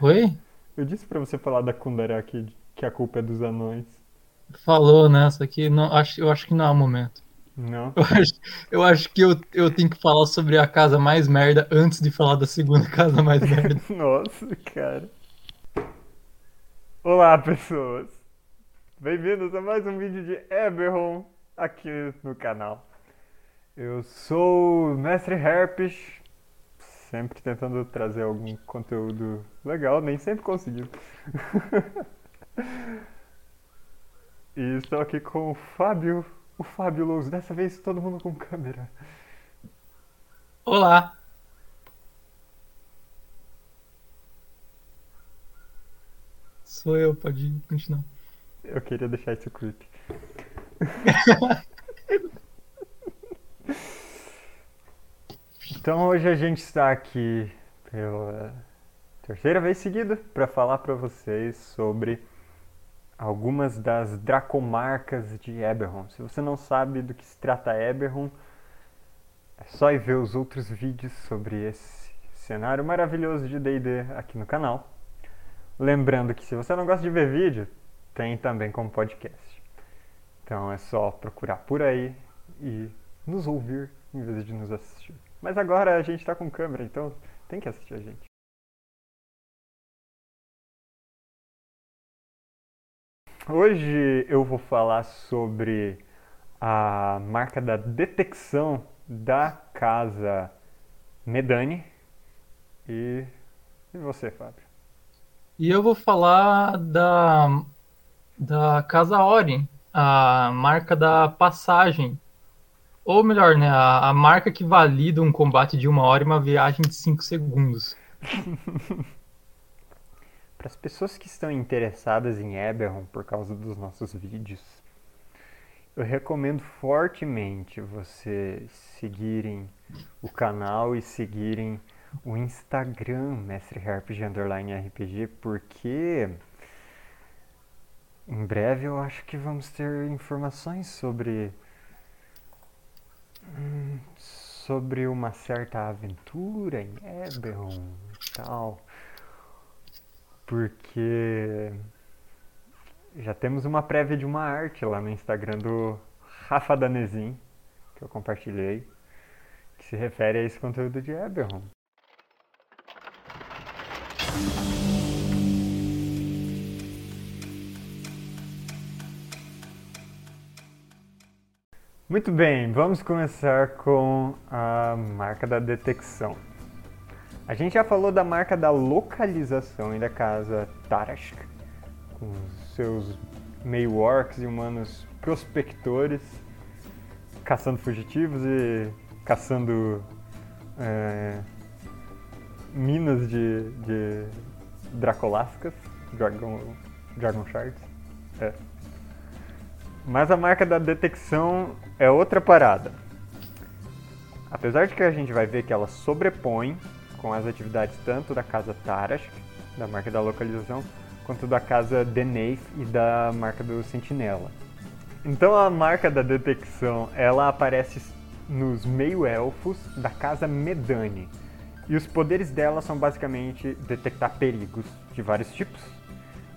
Oi? Eu disse pra você falar da Kundera que, que a culpa é dos anões. Falou nessa aqui, não, acho, eu acho que não é o momento. Não? Eu acho, eu acho que eu, eu tenho que falar sobre a casa mais merda antes de falar da segunda casa mais merda. Nossa, cara. Olá, pessoas. Bem-vindos a mais um vídeo de Eberron aqui no canal. Eu sou o Mestre Herpes, sempre tentando trazer algum conteúdo legal, nem sempre consegui. e estou aqui com o Fábio, o Fábio Louso, dessa vez todo mundo com câmera. Olá! Sou eu, pode continuar. Eu queria deixar isso creepy. então hoje a gente está aqui pela terceira vez seguida para falar para vocês sobre algumas das dracomarcas de Eberron. Se você não sabe do que se trata Eberron, é só ir ver os outros vídeos sobre esse cenário maravilhoso de D&D aqui no canal. Lembrando que se você não gosta de ver vídeo, tem também como podcast. Então é só procurar por aí e nos ouvir em vez de nos assistir. Mas agora a gente está com câmera, então tem que assistir a gente. Hoje eu vou falar sobre a marca da detecção da casa Medani. E, e você, Fábio? E eu vou falar da, da Casa Ori, a marca da passagem. Ou melhor, né, a, a marca que valida um combate de uma hora e uma viagem de 5 segundos. Para as pessoas que estão interessadas em Eberron por causa dos nossos vídeos, eu recomendo fortemente vocês seguirem o canal e seguirem o Instagram Mestre Harp de Underline RPG, porque em breve eu acho que vamos ter informações sobre sobre uma certa aventura em Eberron e tal. Porque já temos uma prévia de uma arte lá no Instagram do Rafa Danezin, que eu compartilhei, que se refere a esse conteúdo de Eberron. Muito bem, vamos começar com a marca da detecção. A gente já falou da marca da localização e da casa Tarashk, com seus meio orcs e humanos prospectores, caçando fugitivos e caçando é, minas de, de dracoláficas, Dragon, Dragon Shards. É. Mas a marca da detecção é outra parada. Apesar de que a gente vai ver que ela sobrepõe com as atividades tanto da casa Tarashk, da marca da localização, quanto da casa Deneif e da marca do Sentinela. Então a marca da detecção, ela aparece nos meio-elfos da casa Medani. E os poderes dela são basicamente detectar perigos de vários tipos.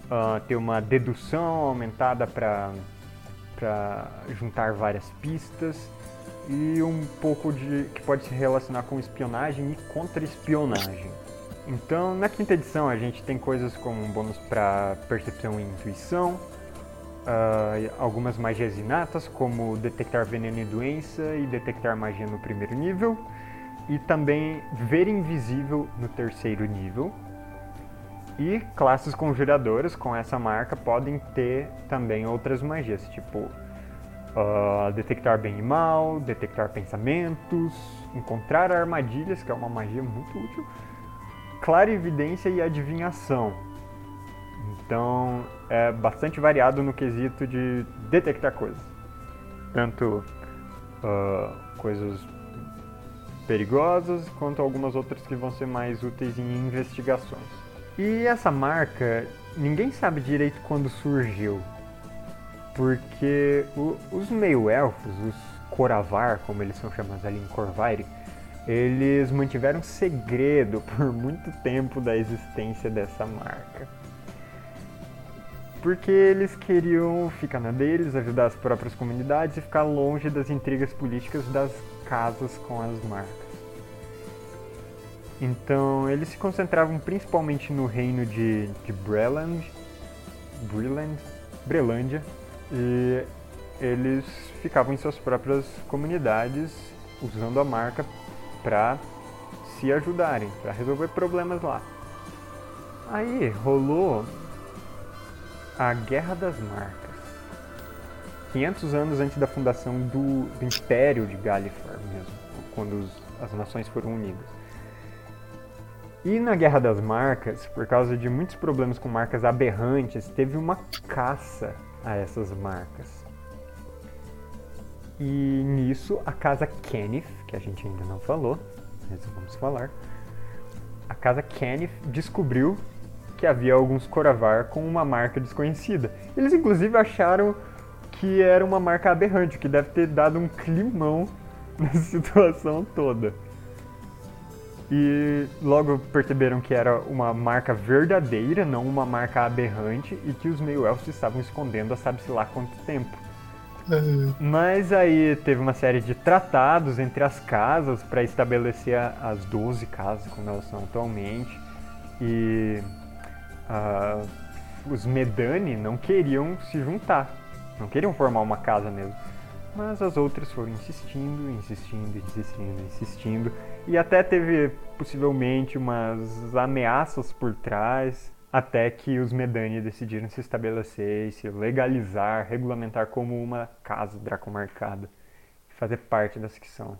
Uh, ter uma dedução aumentada para juntar várias pistas e um pouco de que pode se relacionar com espionagem e contra-espionagem. Então, na quinta edição, a gente tem coisas como um bônus para percepção e intuição, uh, algumas magias inatas, como detectar veneno e doença e detectar magia no primeiro nível, e também ver invisível no terceiro nível. E classes conjuradoras com essa marca podem ter também outras magias, tipo Uh, detectar bem e mal, detectar pensamentos, encontrar armadilhas, que é uma magia muito útil, clarividência e adivinhação. Então é bastante variado no quesito de detectar coisas, tanto uh, coisas perigosas quanto algumas outras que vão ser mais úteis em investigações. E essa marca, ninguém sabe direito quando surgiu, porque o, os meio-elfos, os Coravar, como eles são chamados ali em Corvaire, eles mantiveram segredo por muito tempo da existência dessa marca. Porque eles queriam ficar na deles, ajudar as próprias comunidades e ficar longe das intrigas políticas das casas com as marcas. Então eles se concentravam principalmente no reino de, de Breland, Breland, Brelândia, e eles ficavam em suas próprias comunidades usando a marca para se ajudarem, para resolver problemas lá. Aí rolou a Guerra das Marcas. 500 anos antes da fundação do, do Império de Galifar mesmo, quando os, as nações foram unidas. E na Guerra das Marcas, por causa de muitos problemas com marcas aberrantes, teve uma caça a essas marcas. E nisso a casa Kenneth, que a gente ainda não falou, mas vamos falar, a casa Kenneth descobriu que havia alguns Coravar com uma marca desconhecida. Eles inclusive acharam que era uma marca aberrante, que deve ter dado um climão na situação toda. E logo perceberam que era uma marca verdadeira, não uma marca aberrante, e que os meio-elfos estavam escondendo há sabe-se lá quanto tempo. Uhum. Mas aí teve uma série de tratados entre as casas para estabelecer as 12 casas como elas são atualmente. E uh, os Medani não queriam se juntar, não queriam formar uma casa mesmo. Mas as outras foram insistindo, insistindo, insistindo, insistindo. E até teve possivelmente umas ameaças por trás, até que os Medani decidiram se estabelecer e se legalizar, regulamentar como uma casa dracomarcada, fazer parte das que são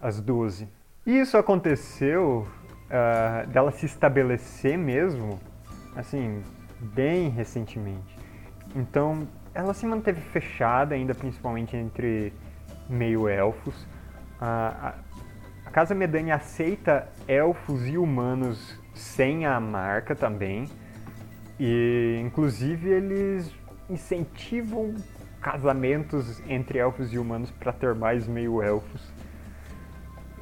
as 12. E isso aconteceu uh, dela se estabelecer mesmo, assim, bem recentemente. Então, ela se manteve fechada ainda, principalmente entre meio-elfos. A, a, Casa Medani aceita elfos e humanos sem a marca também. E, inclusive, eles incentivam casamentos entre elfos e humanos para ter mais meio-elfos.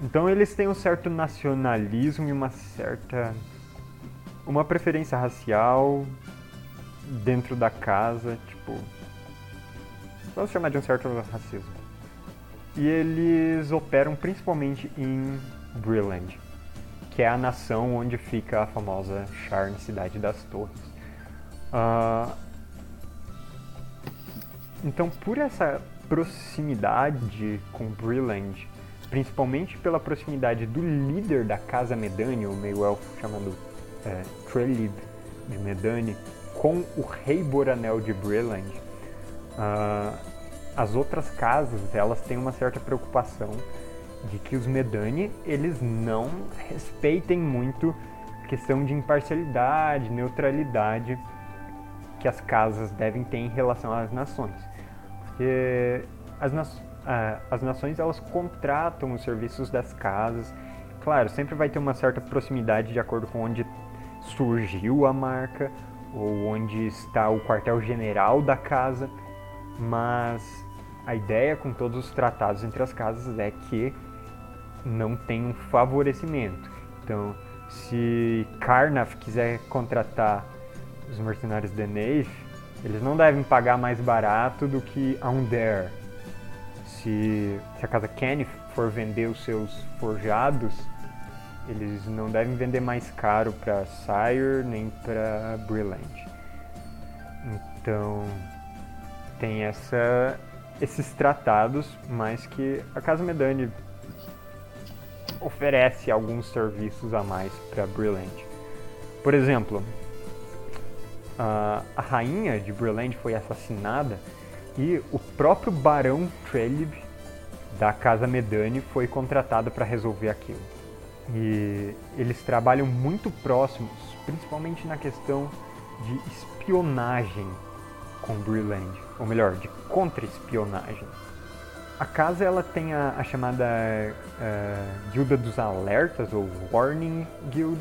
Então eles têm um certo nacionalismo e uma certa uma preferência racial dentro da casa, tipo, vamos chamar de um certo racismo. E eles operam principalmente em Brilland, que é a nação onde fica a famosa Sharn Cidade das Torres. Uh, então, por essa proximidade com Brilland, principalmente pela proximidade do líder da Casa Medani, o meio-elfo chamado é, de Medani, com o rei Boranel de Brilland, Uh, as outras casas, elas têm uma certa preocupação de que os Medani, eles não respeitem muito a questão de imparcialidade, neutralidade que as casas devem ter em relação às nações. Porque as, na as nações, elas contratam os serviços das casas. Claro, sempre vai ter uma certa proximidade de acordo com onde surgiu a marca ou onde está o quartel-general da casa mas a ideia com todos os tratados entre as casas é que não tem um favorecimento. Então, se Karnaf quiser contratar os mercenários de Neif, eles não devem pagar mais barato do que Aundare. Se, se a casa Kenneth for vender os seus forjados, eles não devem vender mais caro para Sire nem para Brilliant. Então, tem essa, esses tratados, mas que a Casa Medani oferece alguns serviços a mais para Brilliant. Por exemplo, a, a rainha de Brilliant foi assassinada e o próprio Barão Trelib da Casa Medani foi contratado para resolver aquilo. E eles trabalham muito próximos, principalmente na questão de espionagem com Brilland, ou melhor, de contra-espionagem. A casa ela tem a, a chamada uh, Guilda dos Alertas, ou Warning Guild,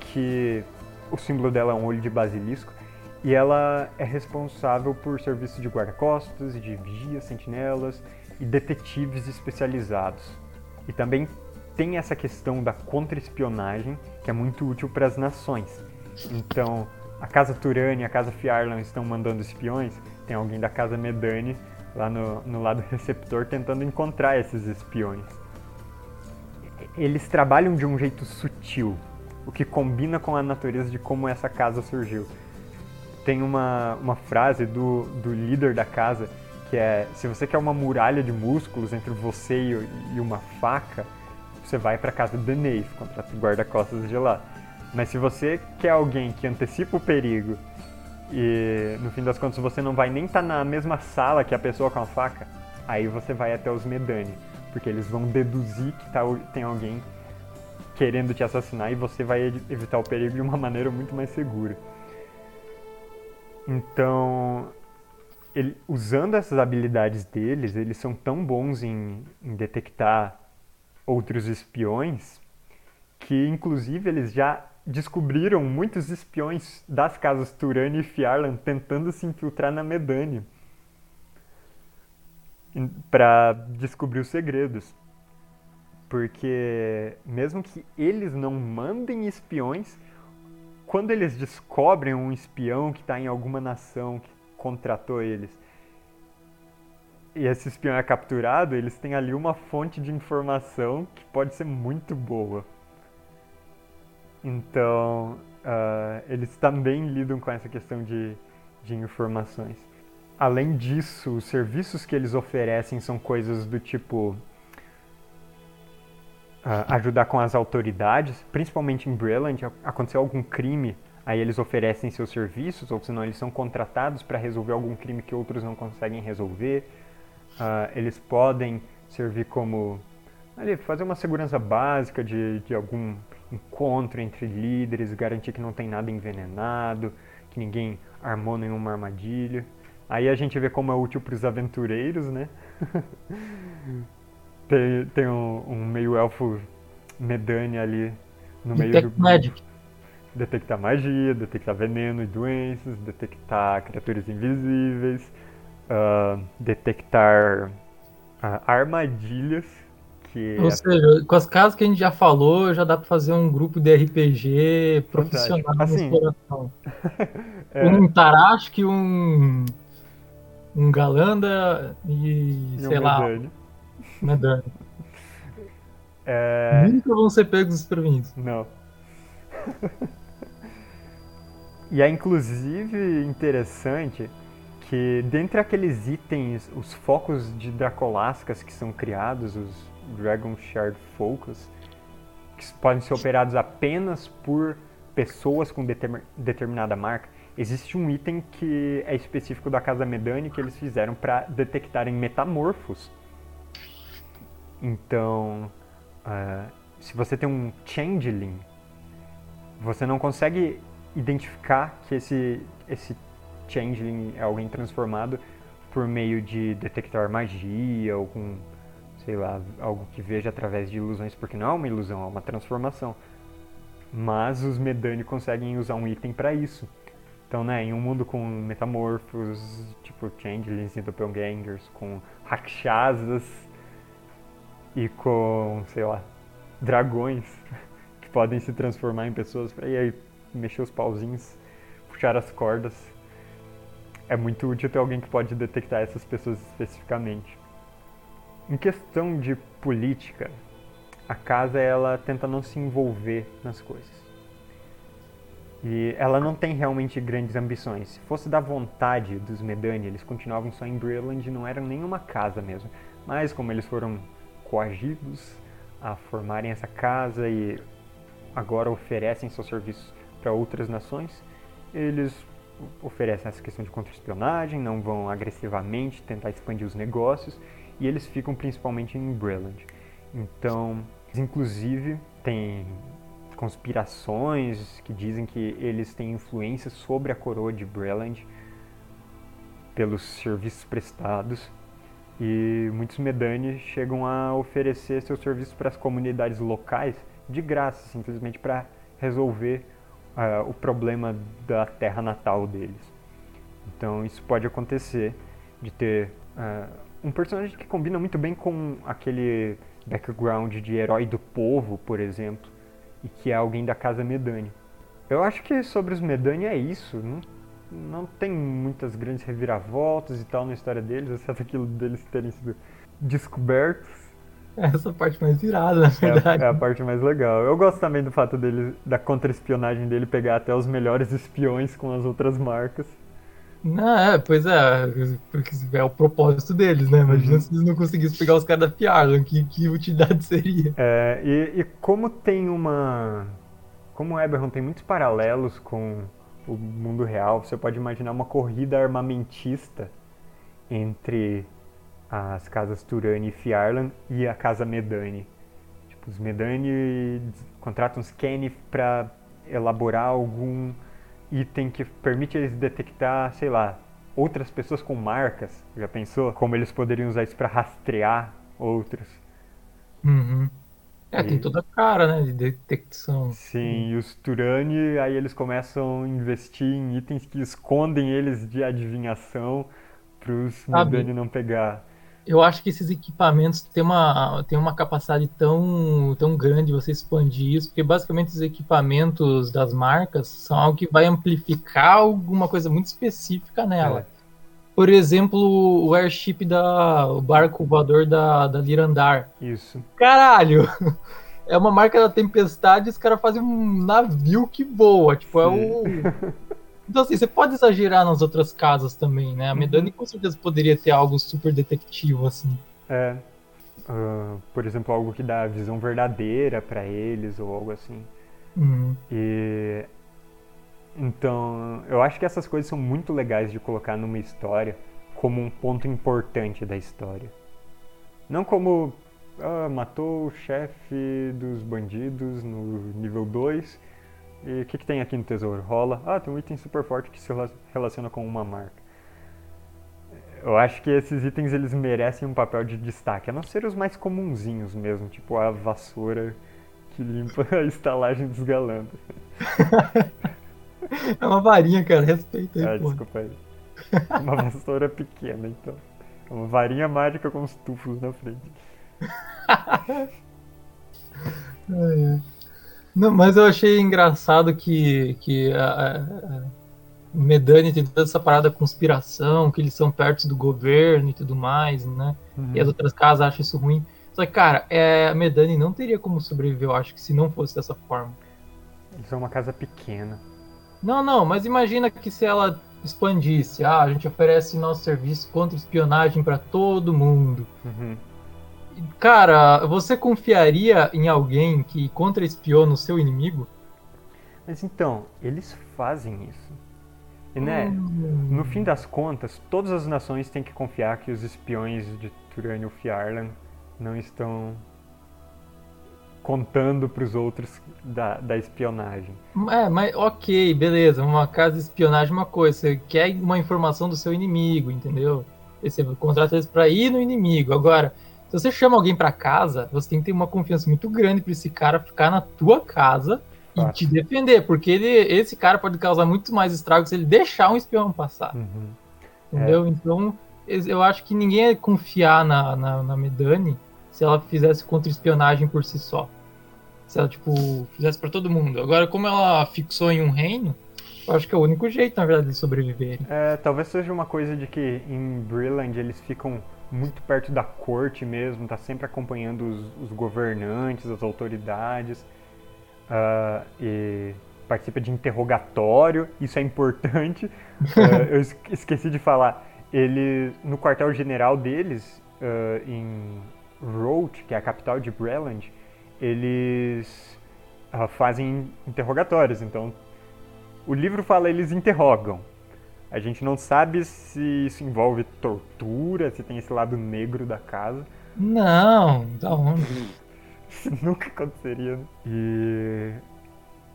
que o símbolo dela é um olho de basilisco, e ela é responsável por serviços de guarda-costas, de vigias, sentinelas e detetives especializados. E também tem essa questão da contra-espionagem que é muito útil para as nações. Então, a casa Turani e a casa Fiarlan estão mandando espiões, tem alguém da casa Medani lá no, no lado receptor tentando encontrar esses espiões. Eles trabalham de um jeito sutil, o que combina com a natureza de como essa casa surgiu. Tem uma, uma frase do, do líder da casa que é: se você quer uma muralha de músculos entre você e, e uma faca, você vai para casa do Denave, contra o guarda-costas de lá. Mas se você quer alguém que antecipa o perigo e no fim das contas você não vai nem estar tá na mesma sala que a pessoa com a faca, aí você vai até os Medani, porque eles vão deduzir que tá, tem alguém querendo te assassinar e você vai evitar o perigo de uma maneira muito mais segura. Então, ele, usando essas habilidades deles, eles são tão bons em, em detectar outros espiões que, inclusive, eles já descobriram muitos espiões das casas Turani e Fiarlan tentando se infiltrar na Medani para descobrir os segredos. Porque mesmo que eles não mandem espiões, quando eles descobrem um espião que está em alguma nação que contratou eles e esse espião é capturado, eles têm ali uma fonte de informação que pode ser muito boa. Então, uh, eles também lidam com essa questão de, de informações. Além disso, os serviços que eles oferecem são coisas do tipo uh, ajudar com as autoridades, principalmente em Breland, aconteceu algum crime, aí eles oferecem seus serviços, ou senão eles são contratados para resolver algum crime que outros não conseguem resolver. Uh, eles podem servir como ali, fazer uma segurança básica de, de algum encontro entre líderes, garantir que não tem nada envenenado, que ninguém armou nenhuma armadilha. Aí a gente vê como é útil para os aventureiros, né? tem tem um, um meio-elfo medane ali no meio Detect do... Magic. Detectar magia, detectar veneno e doenças, detectar criaturas invisíveis, uh, detectar uh, armadilhas Ou seja, com as casas que a gente já falou, já dá para fazer um grupo de RPG profissional assim, de exploração. é... Um Tarashk, um. Um Galanda e. e sei um lá. Medani. É... Nunca vão ser pegos desprevenidos. Não. e é inclusive interessante que dentre aqueles itens, os focos de Dracolascas que são criados, os Dragon Shard Focus, que podem ser operados apenas por pessoas com determinada marca, existe um item que é específico da Casa Medani que eles fizeram para detectarem metamorfos. Então, uh, se você tem um Changeling, você não consegue identificar que esse, esse Changeling é alguém transformado por meio de detectar magia ou com sei lá, algo que veja através de ilusões, porque não é uma ilusão, é uma transformação. Mas os Medani conseguem usar um item para isso. Então, né, em um mundo com metamorfos, tipo Changelings e Doppelgangers, com Rakshasas e com, sei lá, dragões que podem se transformar em pessoas para aí mexer os pauzinhos, puxar as cordas. É muito útil ter alguém que pode detectar essas pessoas especificamente. Em questão de política, a casa ela tenta não se envolver nas coisas. E ela não tem realmente grandes ambições. Se fosse da vontade dos Medani, eles continuavam só em Brilland, não eram nenhuma casa mesmo. Mas como eles foram coagidos a formarem essa casa e agora oferecem seus serviços para outras nações, eles oferecem essa questão de contra-espionagem, não vão agressivamente tentar expandir os negócios e eles ficam principalmente em Breland. Então, inclusive, tem conspirações que dizem que eles têm influência sobre a coroa de Breland pelos serviços prestados e muitos Medani chegam a oferecer seus serviços para as comunidades locais de graça, simplesmente para resolver uh, o problema da terra natal deles. Então isso pode acontecer de ter uh, um personagem que combina muito bem com aquele background de herói do povo, por exemplo, e que é alguém da casa Medani. Eu acho que sobre os Medani é isso. Não, não tem muitas grandes reviravoltas e tal na história deles, exceto aquilo deles terem sido descobertos. Essa parte mais irada, na verdade. É a, é a, parte mais legal. Eu gosto também do fato dele, da contra-espionagem dele pegar até os melhores espiões com as outras marcas. Não, é, pois é, porque é o propósito deles, né? Imagina uhum. se eles não conseguissem pegar os caras da Fiarlan, que, que utilidade seria? É, e, e como tem uma. Como o Eberron tem muitos paralelos com o mundo real, você pode imaginar uma corrida armamentista entre as casas Turani e Fiarlan e a casa Medani. Tipo, os Medani contratam os Kenny para elaborar algum item que permite eles detectar, sei lá, outras pessoas com marcas. Já pensou? Como eles poderiam usar isso para rastrear outros? Uhum. É, e... tem toda a cara, né, de detecção. Sim, e os Turani, aí eles começam a investir em itens que escondem eles de adivinhação para os Medani não pegar eu acho que esses equipamentos têm uma, têm uma capacidade tão, tão grande de você expandir isso, porque basicamente os equipamentos das marcas são algo que vai amplificar alguma coisa muito específica nela. É. Por exemplo, o airship da. o barco voador da, da Lirandar. Isso. Caralho! É uma marca da tempestade e os caras fazem um navio que voa. Tipo, Sim. é o. Então, assim, você pode exagerar nas outras casas também, né? A Medani uhum. com certeza poderia ter algo super detectivo, assim. É. Uh, por exemplo, algo que dá visão verdadeira para eles ou algo assim. Uhum. E. Então, eu acho que essas coisas são muito legais de colocar numa história como um ponto importante da história. Não como ah, matou o chefe dos bandidos no nível 2 e o que, que tem aqui no tesouro? Rola. Ah, tem um item super forte que se relaciona com uma marca. Eu acho que esses itens eles merecem um papel de destaque, a não ser os mais comunzinhos mesmo, tipo a vassoura que limpa a estalagem dos galandos. é uma varinha, cara, respeita aí. Ah, pô. desculpa aí. Uma vassoura pequena, então. É uma varinha mágica com os tufos na frente. ai, ai. Não, mas eu achei engraçado que, que a, a Medani tem toda essa parada conspiração, que eles são perto do governo e tudo mais, né? Uhum. E as outras casas acham isso ruim. Só que, cara, é, a Medani não teria como sobreviver, eu acho, que se não fosse dessa forma. Eles são uma casa pequena. Não, não, mas imagina que se ela expandisse, ah, a gente oferece nosso serviço contra espionagem para todo mundo. Uhum. Cara, você confiaria em alguém que contra-espiona o seu inimigo? Mas então, eles fazem isso. E, né, hum. no fim das contas, todas as nações têm que confiar que os espiões de Turânio Fiarlan não estão contando para os outros da, da espionagem. É, mas ok, beleza. Uma casa de espionagem é uma coisa. Você quer uma informação do seu inimigo, entendeu? Você contrata eles para ir no inimigo. Agora, se você chama alguém para casa, você tem que ter uma confiança muito grande para esse cara ficar na tua casa e te defender, porque ele, esse cara pode causar muito mais estragos se ele deixar um espião passar. Uhum. Entendeu? É. Então, eu acho que ninguém ia confiar na, na, na Medani se ela fizesse contra-espionagem por si só. Se ela, tipo, fizesse para todo mundo. Agora, como ela fixou em um reino, acho que é o único jeito, na verdade, de sobreviver. É, talvez seja uma coisa de que em Brilland eles ficam muito perto da corte mesmo, está sempre acompanhando os, os, governantes, as autoridades, uh, e participa de interrogatório, isso é importante. uh, eu esqueci de falar, ele no quartel-general deles, uh, em Roth, que é a capital de Breland, eles fazem interrogatórios, então o livro fala eles interrogam, a gente não sabe se isso envolve tortura, se tem esse lado negro da casa. Não, da onde? Nunca aconteceria. Né? E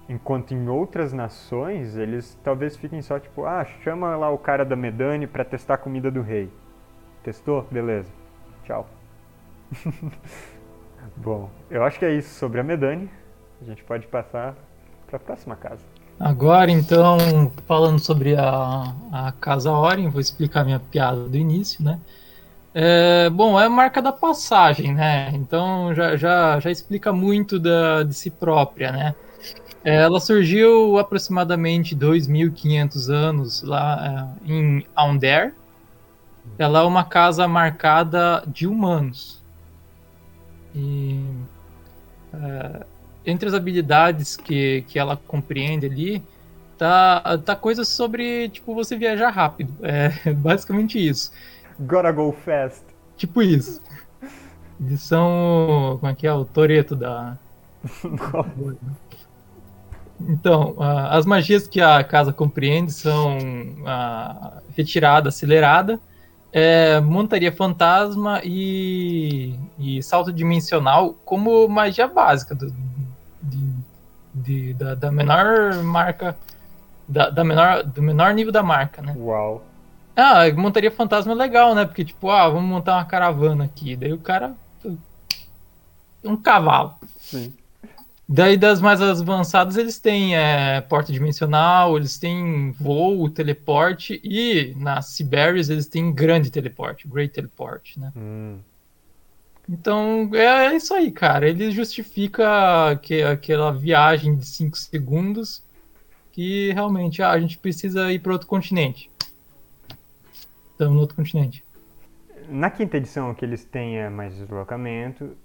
enquanto em outras nações eles talvez fiquem só tipo, ah, chama lá o cara da Medani para testar a comida do rei. Testou? Beleza. Tchau. Bom, eu acho que é isso sobre a Medani. A gente pode passar para a próxima casa. Agora, então, falando sobre a, a Casa Oren, vou explicar minha piada do início, né? É, bom, é a marca da passagem, né? Então já, já, já explica muito da, de si própria, né? É, ela surgiu aproximadamente 2.500 anos lá é, em Aundare. Ela é uma casa marcada de humanos. E é, entre as habilidades que, que ela compreende ali, tá, tá coisas sobre, tipo, você viajar rápido. É basicamente isso. Gotta go fast. Tipo isso. Eles são. Como é que é? O Toreto da. então, as magias que a casa compreende são uh, retirada acelerada, é, montaria fantasma e, e, salto dimensional como magia básica do, de, da, da, menor marca. Da, da menor, do menor nível da marca, né? Uau! Ah, montaria fantasma é legal, né? Porque, tipo, ah, vamos montar uma caravana aqui. Daí o cara. Um cavalo. Sim. Daí das mais avançadas eles têm é, porta dimensional, eles têm voo, teleporte e na Siberius eles têm grande teleporte, Great Teleport, né? Hum. Então é isso aí, cara. Ele justifica que, aquela viagem de 5 segundos que realmente ah, a gente precisa ir para outro continente. Estamos no outro continente. Na quinta edição, que eles têm é mais deslocamento,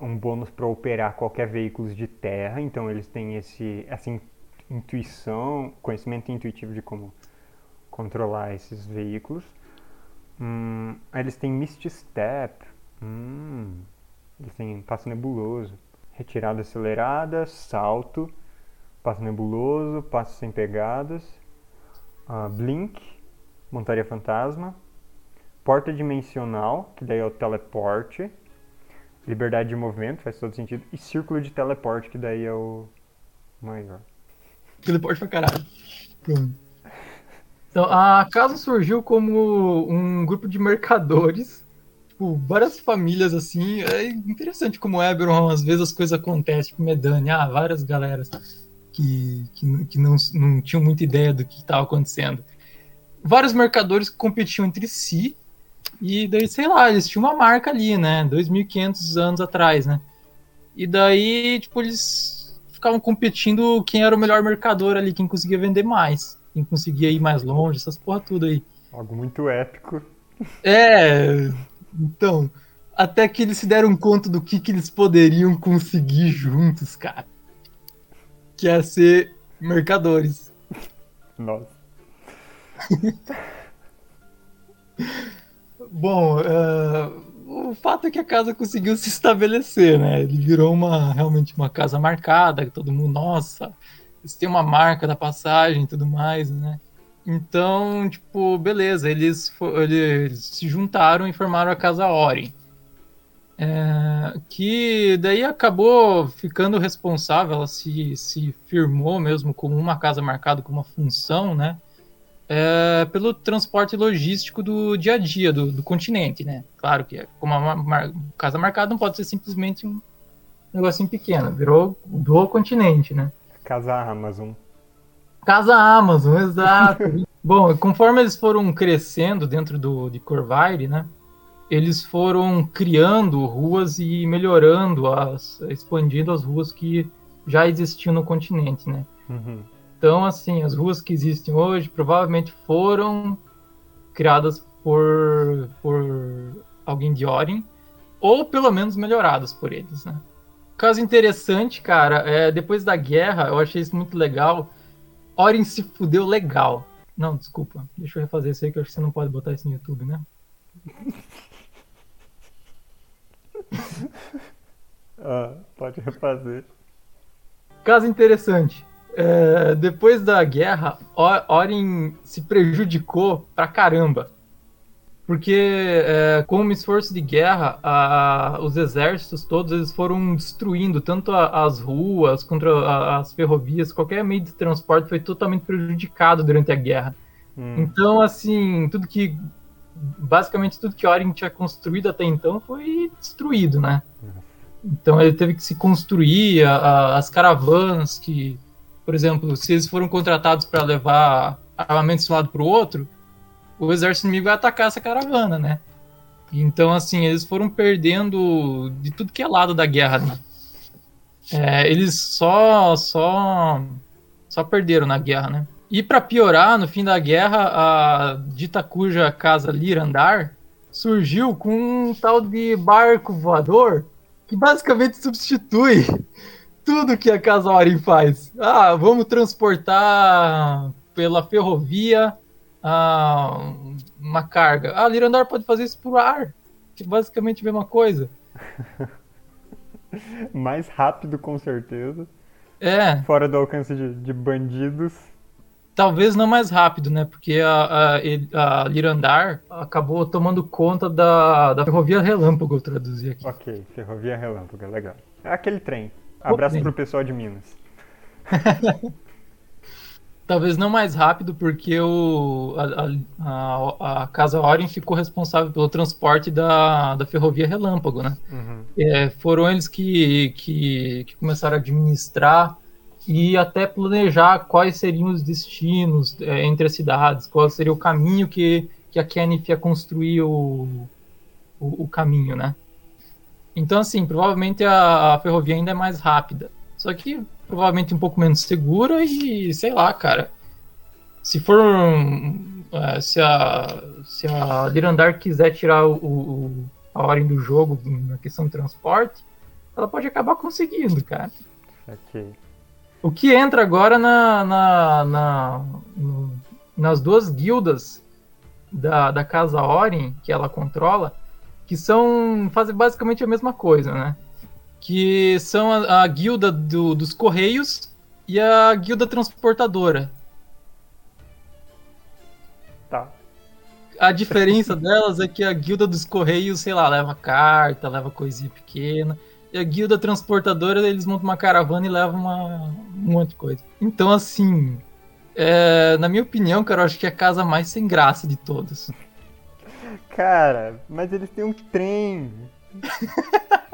um bônus para operar qualquer veículo de terra, então eles têm esse, essa intuição, conhecimento intuitivo de como controlar esses veículos. Hum, eles têm Misty Step, hum, eles têm passo nebuloso, retirada acelerada, salto, passo nebuloso, passo sem pegadas, uh, Blink, Montaria Fantasma, Porta Dimensional, que daí é o teleporte, Liberdade de Movimento, faz todo sentido, e Círculo de Teleporte, que daí é o maior. Teleporte pra caralho. Pronto. Então, a casa surgiu como um grupo de mercadores, tipo, várias famílias assim. É interessante como Eberron, às vezes as coisas acontecem, tipo Medani, ah, várias galeras que, que, que não, não tinham muita ideia do que estava acontecendo. Vários mercadores competiam entre si, e daí, sei lá, eles tinham uma marca ali, né? 2.500 anos atrás, né? E daí, tipo, eles ficavam competindo quem era o melhor mercador ali, quem conseguia vender mais, quem conseguia ir mais longe, essas porra tudo aí. Algo muito épico. É, então, até que eles se deram conta do que, que eles poderiam conseguir juntos, cara que é ser mercadores. Nossa. Bom, uh, o fato é que a casa conseguiu se estabelecer, né? Ele virou uma realmente uma casa marcada, que todo mundo, nossa, eles têm uma marca da passagem e tudo mais, né? Então, tipo, beleza, eles, eles se juntaram e formaram a Casa Ori. É, que daí acabou ficando responsável, ela se, se firmou mesmo como uma casa marcada com uma função, né? É, pelo transporte logístico do dia a dia do, do continente, né? Claro que como uma, uma, casa marcada não pode ser simplesmente um negocinho pequeno, virou do continente, né? Casa Amazon. Casa Amazon, exato. Bom, conforme eles foram crescendo dentro do, de Corvaire, né? eles foram criando ruas e melhorando as, expandindo as ruas que já existiam no continente, né? Uhum. Então, assim, as ruas que existem hoje provavelmente foram criadas por, por alguém de Orin, ou pelo menos melhoradas por eles, né? Caso interessante, cara, é, depois da guerra, eu achei isso muito legal. Orin se fudeu legal. Não, desculpa, deixa eu refazer isso aí que eu acho que você não pode botar isso no YouTube, né? ah, pode refazer. Caso interessante. É, depois da guerra, Orin se prejudicou pra caramba. Porque, é, como esforço de guerra, a, os exércitos todos eles foram destruindo tanto a, as ruas quanto a, as ferrovias, qualquer meio de transporte foi totalmente prejudicado durante a guerra. Hum. Então, assim, tudo que basicamente tudo que Orin tinha construído até então foi destruído, né? Então ele teve que se construir as caravanas que, por exemplo, se eles foram contratados para levar armamentos de um lado para o outro, o exército inimigo vai atacar essa caravana, né? Então, assim, eles foram perdendo de tudo que é lado da guerra. Né? É, eles só, só, só perderam na guerra, né? E para piorar, no fim da guerra, a dita cuja casa Lirandar surgiu com um tal de barco voador que basicamente substitui tudo que a Casa Orin faz. Ah, vamos transportar pela ferrovia ah, uma carga. Ah, Lirandar pode fazer isso por ar, que é basicamente a mesma coisa. Mais rápido, com certeza. É. Fora do alcance de, de bandidos. Talvez não mais rápido, né? Porque a, a, a Lirandar acabou tomando conta da, da Ferrovia Relâmpago, eu traduzi aqui. Ok, Ferrovia Relâmpago, legal. É aquele trem. Abraço o pro pessoal de Minas. Talvez não mais rápido, porque o, a, a, a Casa Oren ficou responsável pelo transporte da, da ferrovia Relâmpago, né? Uhum. É, foram eles que, que, que, começaram a administrar e até planejar quais seriam os destinos é, entre as cidades, qual seria o caminho que, que a Kenneth ia construir o, o, o caminho, né? Então, assim, provavelmente a, a ferrovia ainda é mais rápida. Só que provavelmente um pouco menos segura e sei lá, cara. Se for. Uh, se a, se a Lirandar quiser tirar o, o, a ordem do jogo na questão de transporte, ela pode acabar conseguindo, cara. Ok. O que entra agora na, na, na no, nas duas guildas da, da Casa Orin, que ela controla, que são fazem basicamente a mesma coisa, né? Que são a, a guilda do, dos Correios e a guilda transportadora. Tá. A diferença delas é que a guilda dos Correios, sei lá, leva carta, leva coisinha pequena. E a guilda transportadora, eles montam uma caravana e levam uma, um monte de coisa. Então, assim, é, na minha opinião, cara, eu acho que é a casa mais sem graça de todas. Cara, mas eles têm um trem.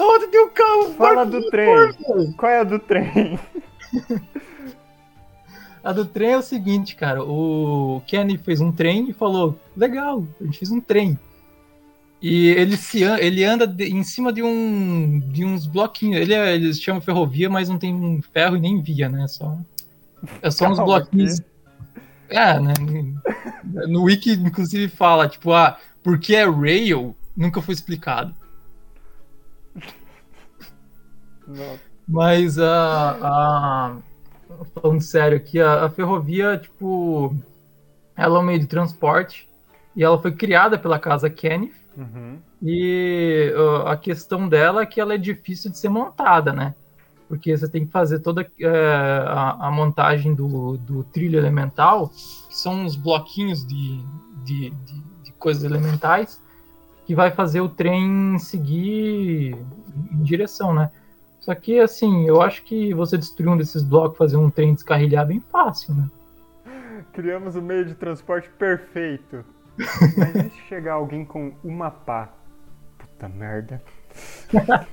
Onde tem um carro? Fala do trem. Qual é a do trem? A do trem é o seguinte, cara. O Kenny fez um trem e falou: legal, a gente fez um trem. E ele, se, ele anda de, em cima de, um, de uns bloquinhos. Ele, é, eles chamam ferrovia, mas não tem ferro e nem via, né? Só, é só uns bloquinhos. Aqui. É, né? No Wiki, inclusive, fala, tipo, ah, porque é rail, nunca foi explicado. Mas a, a. Falando sério aqui, a, a, ferrovia, tipo. Ela é um meio de transporte. E ela foi criada pela casa Kenneth. Uhum. E uh, a questão dela é que ela é difícil de ser montada, né? Porque você tem que fazer toda é, a, a, montagem do, do trilho elemental, que são uns bloquinhos de, de, de, de coisas elementais, que vai fazer o trem seguir em direção, né? Só que, assim, eu acho que você destruir um desses blocos, fazer um trem descarrilhar é bem fácil, né? Criamos o um meio de transporte perfeito. Mas e se chegar alguém com uma pá? Puta merda.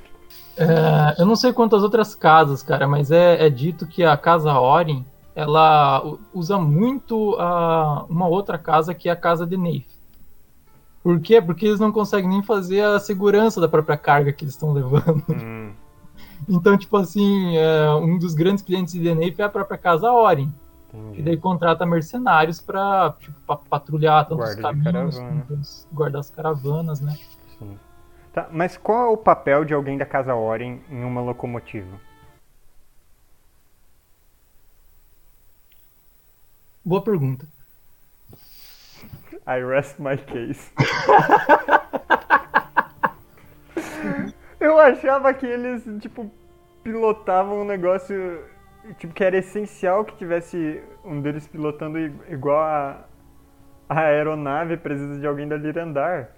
é, eu não sei quantas outras casas, cara, mas é, é dito que a casa Orin, ela usa muito a, uma outra casa que é a casa de Neif. Por quê? Porque eles não conseguem nem fazer a segurança da própria carga que eles estão levando. Hum. Então, tipo assim, é, um dos grandes clientes de DNA foi a própria Casa Orin. Entendi. E daí contrata mercenários para tipo, patrulhar tanto os caminhos, guardar as caravanas, né? Sim. Tá, mas qual é o papel de alguém da Casa Orin em uma locomotiva? Boa pergunta. I rest my case. Eu achava que eles, tipo, pilotavam um negócio, tipo, que era essencial que tivesse um deles pilotando igual a, a aeronave precisa de alguém dali andar.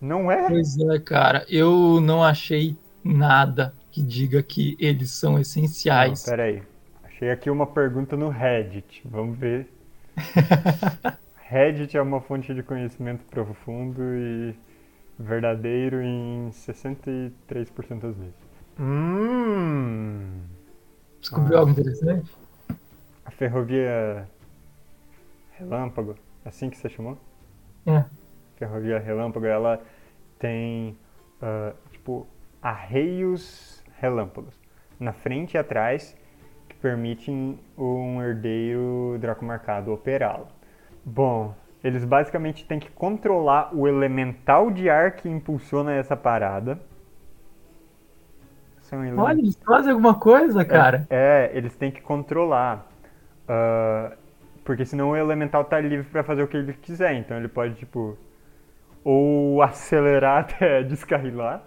Não é? Pois é, cara. Eu não achei nada que diga que eles são essenciais. Não, peraí. Achei aqui uma pergunta no Reddit. Vamos ver. Reddit é uma fonte de conhecimento profundo e verdadeiro em 63% das vezes. Hum. Descobriu ah. algo interessante? A ferrovia Relâmpago, assim que você chamou? É. Ferrovia Relâmpago, ela tem, uh, tipo, arreios relâmpagos na frente e atrás que permitem um herdeiro Draco Marcado operá-lo. Bom, eles basicamente têm que controlar o elemental de ar que impulsiona essa parada. São ele... Olha, eles fazem alguma coisa, cara. É, é eles têm que controlar. Uh, porque senão o elemental tá livre para fazer o que ele quiser. Então ele pode, tipo, ou acelerar até descarrilar,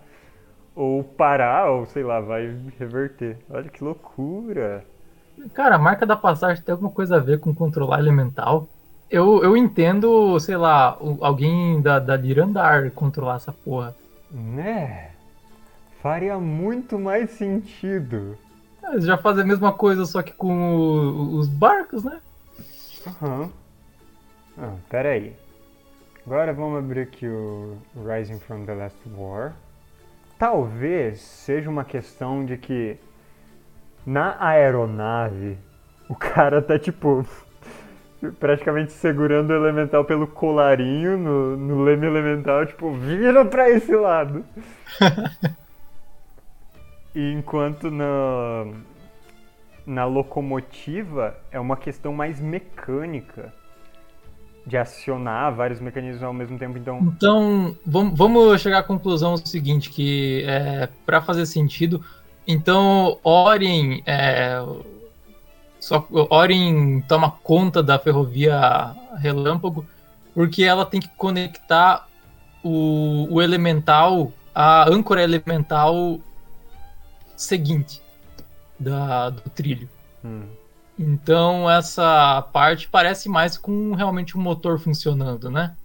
ou parar, ou sei lá, vai reverter. Olha que loucura. Cara, a marca da passagem tem alguma coisa a ver com controlar elemental? Eu, eu entendo, sei lá, alguém da, da Lirandar controlar essa porra. Né? Faria muito mais sentido. É, eles já fazem a mesma coisa, só que com o, os barcos, né? Aham. Uhum. Ah, pera aí. Agora vamos abrir aqui o Rising from the Last War. Talvez seja uma questão de que na aeronave o cara tá tipo praticamente segurando o elemental pelo colarinho no, no leme elemental, tipo, vira pra esse lado. e enquanto na, na locomotiva é uma questão mais mecânica de acionar vários mecanismos ao mesmo tempo. Então, então vamos, vamos chegar à conclusão seguinte, que é, para fazer sentido, então Orien, é, só Orien toma conta da ferrovia Relâmpago porque ela tem que conectar o, o elemental, a âncora elemental seguinte da, do trilho. Hum. Então essa parte parece mais com realmente um motor funcionando, né?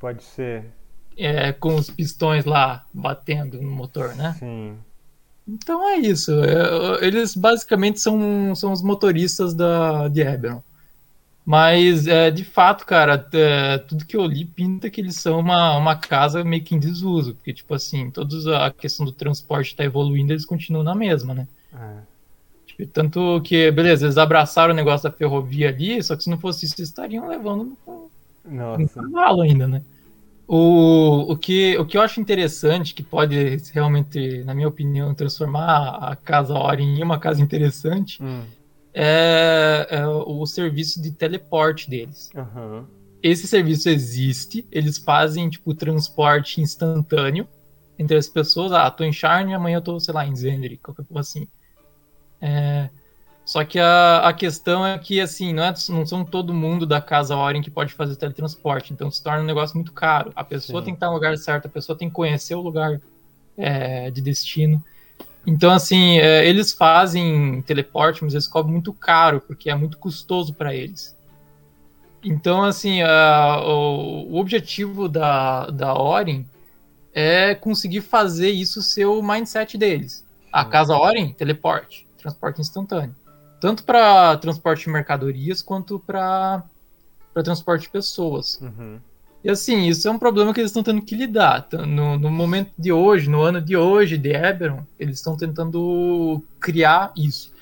Pode ser. É, com os pistões lá batendo no motor, né? Sim. Então é isso. É, eles basicamente são, são os motoristas da, de Eberron. Mas, é, de fato, cara, é, tudo que eu li pinta que eles são uma, uma casa meio que em desuso. Porque, tipo assim, toda a questão do transporte está evoluindo, eles continuam na mesma, né? É. Tanto que, beleza, eles abraçaram o negócio da ferrovia ali, só que se não fosse isso, eles estariam levando no, cavalo ainda, né? O, o, que, o que eu acho interessante, que pode realmente, na minha opinião, transformar a Casa Ori em uma casa interessante, hum. é, é, o serviço de teleporte deles. Uhum. Esse serviço existe, eles fazem, tipo, transporte instantâneo entre as pessoas. Ah, tô em Charne, amanhã eu tô, sei lá, em Zendri, qualquer coisa assim. É, só que a, a questão é que, assim, não, é, não são todo mundo da casa Oren que pode fazer teletransporte, então se torna um negócio muito caro. A pessoa Sim. tem que estar no lugar certo, a pessoa tem que conhecer o lugar é, de destino. Então, assim, é, eles fazem teleporte, mas eles cobram muito caro, porque é muito custoso para eles. Então, assim, a, o, o, objetivo da, da Oren é conseguir fazer isso ser o mindset deles. A casa Oren, teleporte transporte instantâneo. Tanto para transporte de mercadorias quanto para transporte de pessoas. Uhum. E assim, isso é um problema que eles estão tendo que lidar. No, no, momento de hoje, no ano de hoje, de Eberron, eles estão tentando criar isso.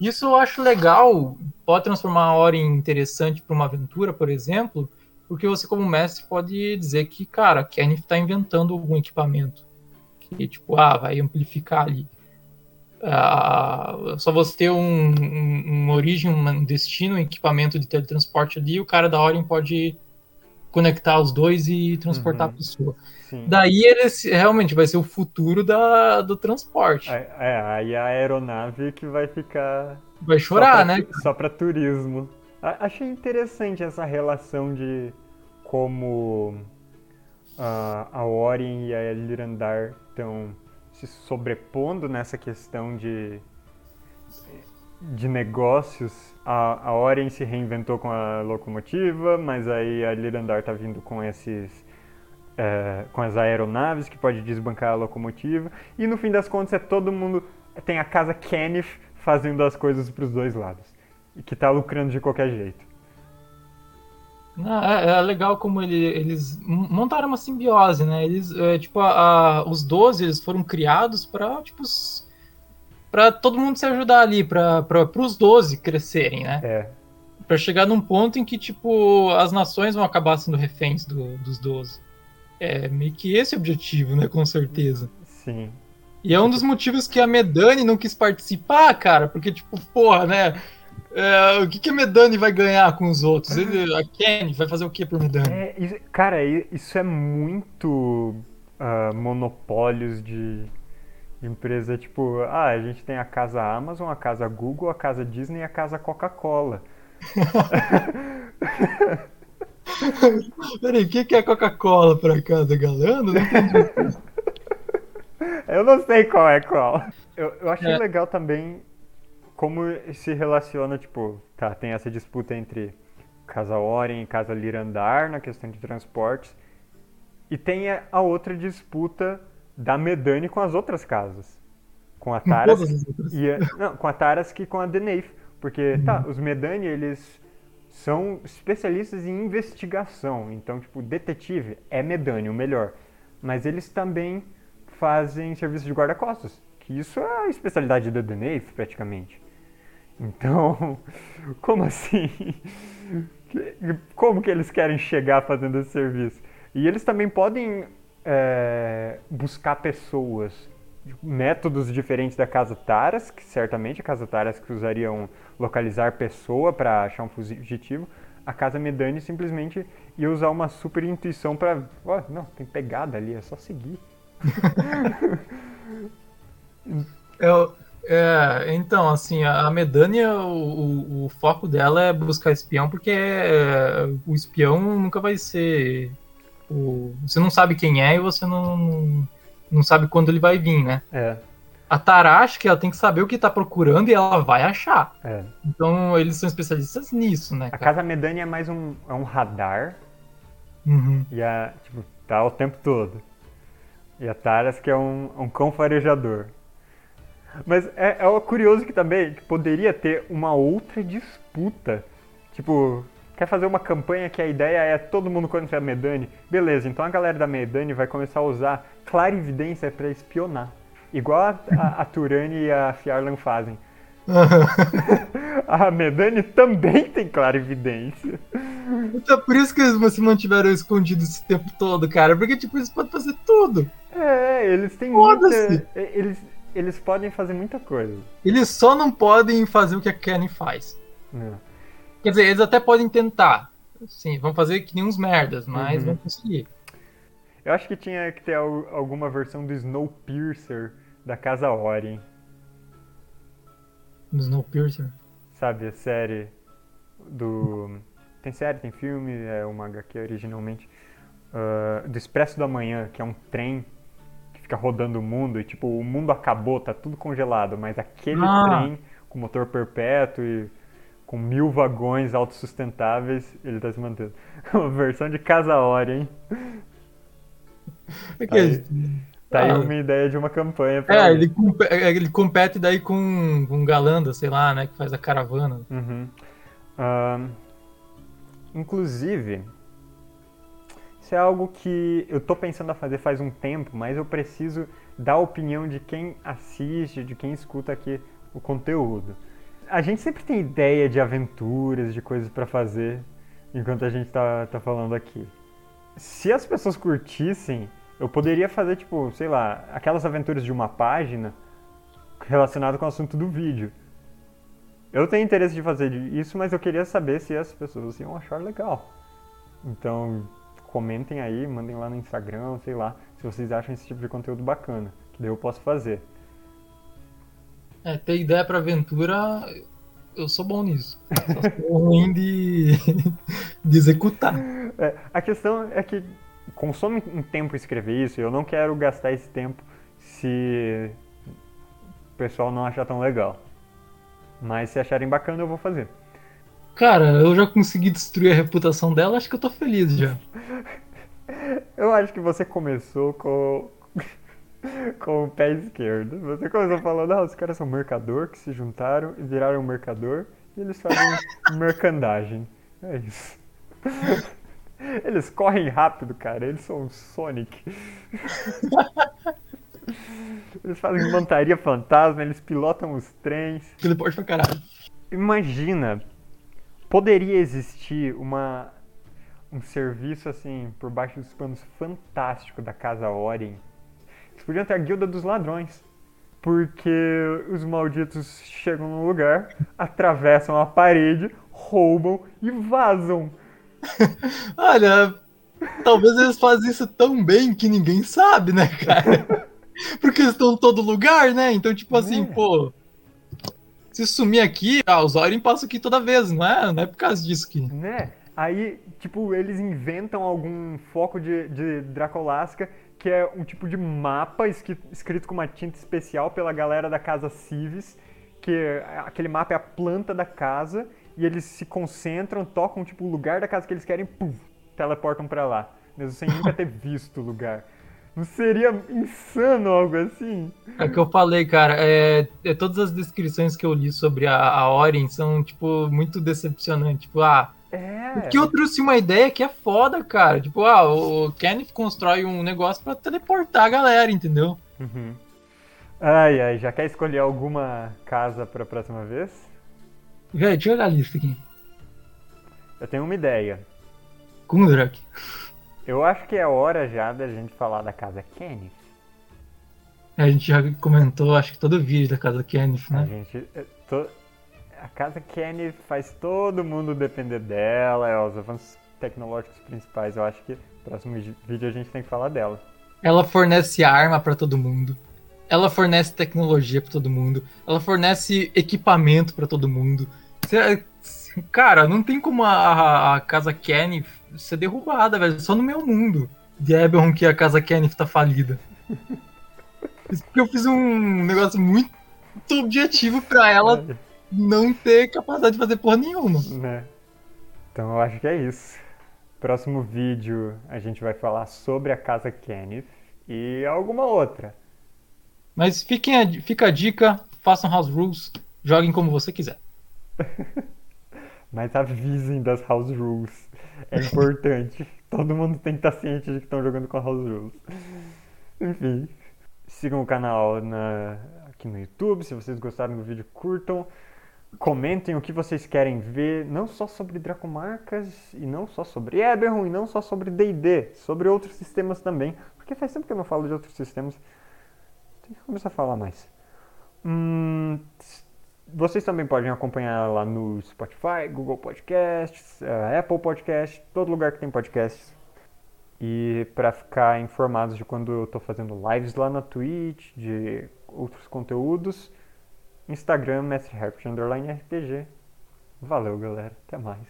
Isso eu acho legal, pode transformar a hora em interessante para uma aventura, por exemplo, porque você, como mestre, pode dizer que, cara, a gente está inventando algum equipamento que, tipo, ah, vai amplificar ali. Uh, só você ter um, um, uma origem, um destino, um equipamento de teletransporte ali, o cara da Orient pode conectar os dois e transportar uhum. a pessoa. Sim. Daí ele realmente vai ser o futuro da, do transporte. É, é, aí a aeronave que vai ficar. Vai chorar, só pra, né? Só para turismo. Achei interessante essa relação de como uh, a Orient e a Lirandar estão se sobrepondo nessa questão de, de negócios. A, a Orient se reinventou com a locomotiva, mas aí a Lirandar está vindo com esses é, com as aeronaves que pode desbancar a locomotiva. E no fim das contas é todo mundo tem a casa Kenneth fazendo as coisas para os dois lados e que está lucrando de qualquer jeito. É, é, legal como ele, eles montaram uma simbiose, né? Eles, é, tipo, a, a, os 12 eles foram criados para tipo, para todo mundo se ajudar ali, para os 12 crescerem, né? É. Pra chegar num ponto em que, tipo, as nações vão acabar sendo reféns do, dos 12. É meio que esse o objetivo, né? Com certeza. Sim. E é um dos motivos que a Medani não quis participar, cara, porque, tipo, porra, né? É, o que, que a Medani vai ganhar com os outros? Ele, a Kenny vai fazer o que por Medani? É, isso- cara, isso é muito ah, monopólios de de empresa. Tipo, ah, a gente tem a casa Amazon, a casa Google, a casa Disney e a casa Coca-Cola. Peraí, o que, que é Coca-Cola pra cada galano? Não entendi. Eu não sei qual é qual. Eu, eu achei É. legal também como se relaciona, tipo, tá, tem essa disputa entre Casa Oren e Casa Lirandar na questão de transportes. E tem a, outra disputa da Medani com as outras casas. Com a Taras e a, não, com a Tarask e com a Deneif. Porque, tá, os Medani, eles são especialistas em investigação. Então, tipo, detetive é Medani, o melhor. Mas eles também fazem serviço de guarda-costas. Que isso é a especialidade da Deneif, praticamente. Então, como assim? Como que eles querem chegar fazendo esse serviço? E eles também podem é, buscar pessoas, métodos diferentes da Casa Taras, que certamente a Casa Taras que usariam localizar pessoa para achar um fugitivo. A Casa Medani simplesmente ia usar uma super intuição para, ó, não, tem pegada ali, é só seguir. Eu- é, então, assim, a a Medania, o, o- o foco dela é buscar espião, porque é, o espião nunca vai ser. o- você não sabe quem é e você não, não sabe quando ele vai vir, né? É, A Tarash, que ela tem que saber o que tá procurando e ela vai achar. é. Então, eles são especialistas nisso, né? A cara? Casa Medani é mais um, é um radar Uhum. E a, tipo, tá o tempo todo. E a Taras que é um, um cão farejador. Mas é, é curioso que também que poderia ter uma outra disputa. Tipo, quer fazer uma campanha que a ideia é todo mundo contra a Medani? Beleza, então a galera da Medani vai começar a usar clarividência pra espionar. Igual a, a, a Turani e a Fiarlan fazem. A Medani também tem clarividência. Então, por isso que eles se mantiveram escondidos esse tempo todo, cara. Porque, tipo, eles podem fazer tudo. É, eles têm muita. Eles, eles podem fazer muita coisa. Eles só não podem fazer o que a Kenny faz. né? Quer dizer, eles até podem tentar. Sim, vão fazer que nem uns merdas, mas Uhum. vão conseguir. Eu acho que tinha que ter al- alguma versão do Snowpiercer da Casa Orien. No Snowpiercer. Sabe, a série do. Tem série, tem filme, é uma HQ originalmente. ah, do Expresso da Manhã, que é um trem fica rodando o mundo e tipo, o mundo acabou, tá tudo congelado, mas aquele Ah. trem com motor perpétuo e com mil vagões autossustentáveis, ele tá se mantendo. Uma versão de Casa Orien. É, que- Aí- Tá aí Ah. uma ideia de uma campanha pra. é, ele, compe- é, ele compete daí com, com Galanda, sei lá, né? Que faz a caravana. Uhum. Ahn, inclusive, isso é algo que eu tô pensando a fazer faz um tempo, mas eu preciso da opinião de quem assiste, de quem escuta aqui o conteúdo. A gente sempre tem ideia de aventuras, de coisas pra fazer, enquanto a gente tá, tá falando aqui. Se as pessoas curtissem, eu poderia fazer, tipo, sei lá, aquelas aventuras de uma página relacionado com o assunto do vídeo. Eu tenho interesse de fazer isso, mas eu queria saber se as pessoas iam achar legal. Então, comentem aí, mandem lá no Instagram, sei lá, se vocês acham esse tipo de conteúdo bacana, que daí eu posso fazer. É, ter ideia pra aventura, eu sou bom nisso. Só sou ruim de, de executar. É, a questão é que consome um tempo escrever isso, e eu não quero gastar esse tempo se o pessoal não achar tão legal. Mas se acharem bacana, eu vou fazer. Cara, eu já consegui destruir a reputação dela, acho que eu tô feliz já. Eu acho que você começou com, com o pé esquerdo. Você começou falando, ah, os caras são mercador que se juntaram e viraram mercador e eles fazem mercandagem. É isso. Eles correm rápido, cara. Eles são um Sonic. Eles fazem montaria fantasma, eles pilotam os trens. Teleporte pra caralho. Imagina poderia existir uma um serviço assim por baixo dos panos fantástico da casa Orien. Eles podiam ter a guilda dos ladrões. Porque os malditos chegam no lugar, atravessam a parede, roubam e vazam. Olha, talvez eles fazem isso tão bem que ninguém sabe, né, cara? Porque eles estão em todo lugar, né? Então, tipo assim, é. pô. Se sumir aqui, ah, os Orin passam aqui toda vez, não é? Não é por causa disso que. Né? Aí, tipo, eles inventam algum foco de, de Dracolasca que é um tipo de mapa escrito com uma tinta especial pela galera da casa Civis, que é, aquele mapa é a planta da casa e eles se concentram, tocam tipo o lugar da casa que eles querem, pum, teleportam para lá, mesmo sem nunca ter visto o lugar. Não seria insano algo assim? É o que eu falei, cara. É, é, todas as descrições que eu li sobre a, a Orin são, tipo, muito decepcionantes. Tipo, ah, é. Porque eu trouxe uma ideia que é foda, cara. Tipo, ah, o Kenneth constrói um negócio para teleportar a galera, entendeu? Uhum. Ai, ai, já quer escolher alguma casa pra próxima vez? Véi, deixa eu olhar a lista aqui. Eu tenho uma ideia. Kundrak. Eu acho que é hora já da gente falar da casa Kenneth. A gente já comentou, acho que todo vídeo da casa Kenneth, né? A gente. Eh, to, a casa Kenny faz todo mundo depender dela, é os avanços tecnológicos principais. Eu acho que no próximo vídeo a gente tem que falar dela. Ela fornece arma para todo mundo. Ela fornece tecnologia para todo mundo. Ela fornece equipamento para todo mundo. Cara, não tem como a, a casa Kenny ser derrubada, velho. Só no meu mundo de Eberron que a casa Kenny tá falida. Porque eu fiz um negócio muito objetivo para ela é não ter capacidade de fazer porra nenhuma. Né? Então eu acho que é isso. Próximo vídeo a gente vai falar sobre a casa Kenneth e alguma outra. Mas fiquem a, fica a dica, façam house rules, joguem como você quiser. Mas avisem das house rules. É importante. Todo mundo tem que estar ciente de que estão jogando com house rules. Enfim. Sigam o canal na, aqui no YouTube. Se vocês gostaram do vídeo, curtam. Comentem o que vocês querem ver, não só sobre Dracomarcas, e não só sobre Eberron, e não só sobre D&D, sobre outros sistemas também. Porque faz tempo que eu não falo de outros sistemas. Tem que começar a falar mais. Hum, vocês também podem acompanhar lá no Spotify, Google Podcasts, uh, Apple Podcasts, todo lugar que tem podcasts. E para ficar informados de quando eu estou fazendo lives lá na Twitch, de outros conteúdos, Instagram, Mestre underline RPG. Valeu, galera. Até mais.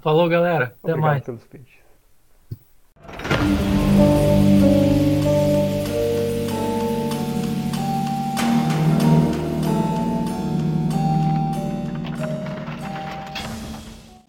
Falou, galera. Até Obrigado mais. pelos peixes.